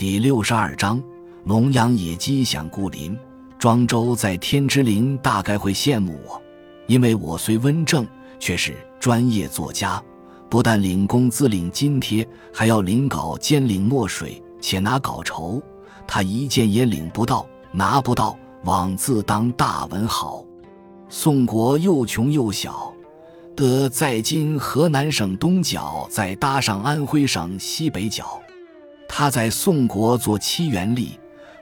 第六十二章：龙阳野鸡想故林。庄周在天之灵大概会羡慕我，因为我虽温正，却是专业作家，不但领工资领津贴，还要领稿兼领墨水，且拿稿酬。他一件也领不到，拿不到，枉自当大文豪。宋国又穷又小，得在今河南省东角，再搭上安徽省西北角。他在宋国做七元吏，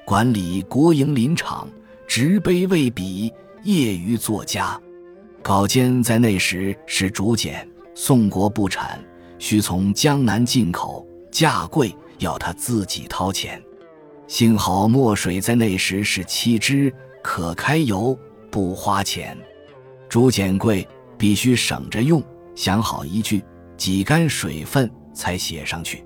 管理国营林场，职卑未比，业余作家。稿件在那时是竹简，宋国不产，需从江南进口，价贵，要他自己掏钱。幸好墨水在那时是七支，可开油，不花钱。竹简贵，必须省着用，想好一句，几干水分才写上去。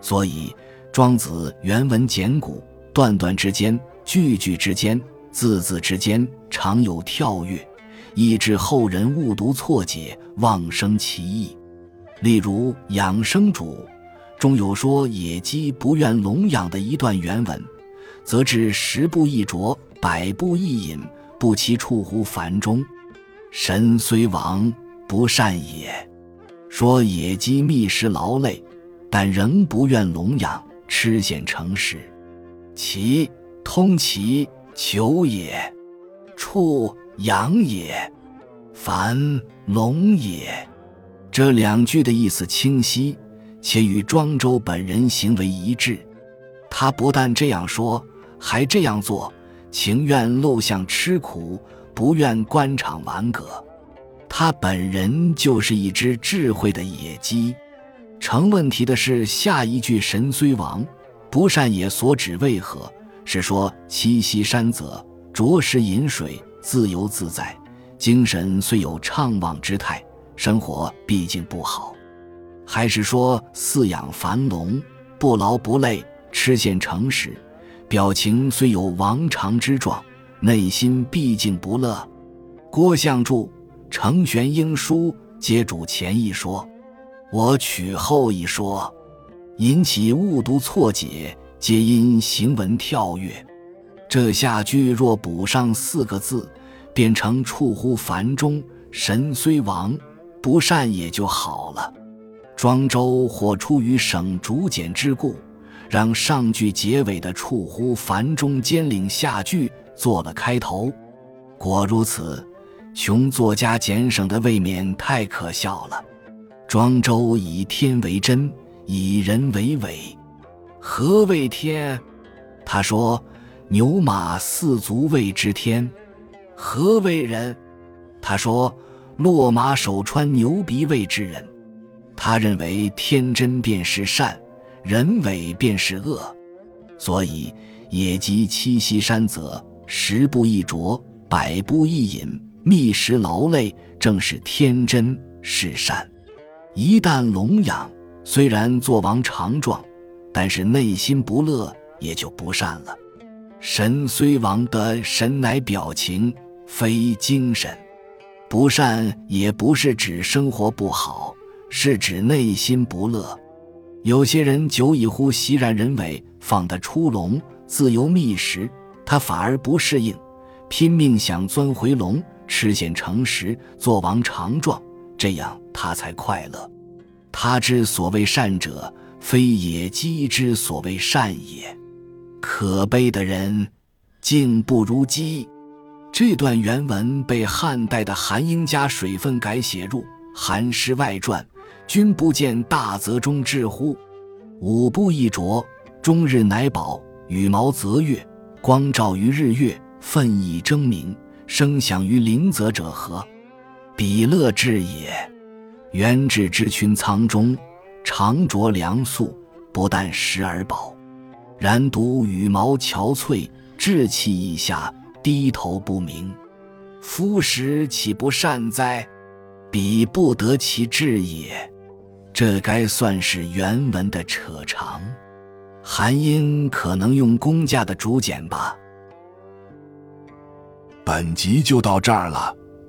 所以。庄子原文简古，段段之间、句句之间、字字之间，常有跳跃，以致后人误读错解，妄生其意。例如《养生主》中有说野鸡不愿笼养的一段原文，则至十步一啄，百步一饮，不其处乎樊中。神虽亡，不善也。说野鸡觅食劳累，但仍不愿笼养。吃现成食，其通其求也，处养也，凡龙也。这两句的意思清晰，且与庄周本人行为一致。他不但这样说，还这样做，情愿陋巷吃苦，不愿官场玩革。他本人就是一只智慧的野鸡。成问题的是下一句“神虽亡，不善也”所指为何？是说栖息山泽，着食饮水，自由自在，精神虽有怅惘之态，生活毕竟不好；还是说饲养繁龙，不劳不累，吃现成食，表情虽有王常之状，内心毕竟不乐？郭象注、成玄英书皆主前一说。我取后一说，引起误读错解，皆因行文跳跃。这下句若补上四个字，变成“处乎凡中，神虽亡，不善也”就好了。庄周或出于省竹简之故，让上句结尾的“处乎凡中”兼领下句做了开头。果如此，穷作家简省的未免太可笑了。庄周以天为真，以人为伪。何谓天？他说：“牛马四足谓之天。”何谓人？他说：“骆马手穿牛鼻谓之人。”他认为天真便是善，人伪便是恶。所以野鸡栖息山泽，十步一啄，百步一饮，觅食劳累，正是天真是善。一旦笼养，虽然作王常壮，但是内心不乐，也就不善了。神虽亡的神乃表情，非精神。不善也不是指生活不好，是指内心不乐。有些人久已乎习然人为，放得出笼，自由觅食，他反而不适应，拼命想钻回笼，吃现成食，做王常壮。这样他才快乐。他之所谓善者，非野鸡之所谓善也。可悲的人，竟不如鸡。这段原文被汉代的韩英家水分改写入《韩诗外传》，君不见大泽中至乎？五步一啄，终日乃饱，羽毛泽月，光照于日月，奋以争鸣，声响于林泽者何？彼乐至也。元至之群苍中，常着粮粟，不但食而饱，然独羽毛憔悴，志气以下，低头不鸣。夫食岂不善哉？彼不得其志也。这该算是原文的扯长。韩英可能用公家的竹简吧。本集就到这儿了，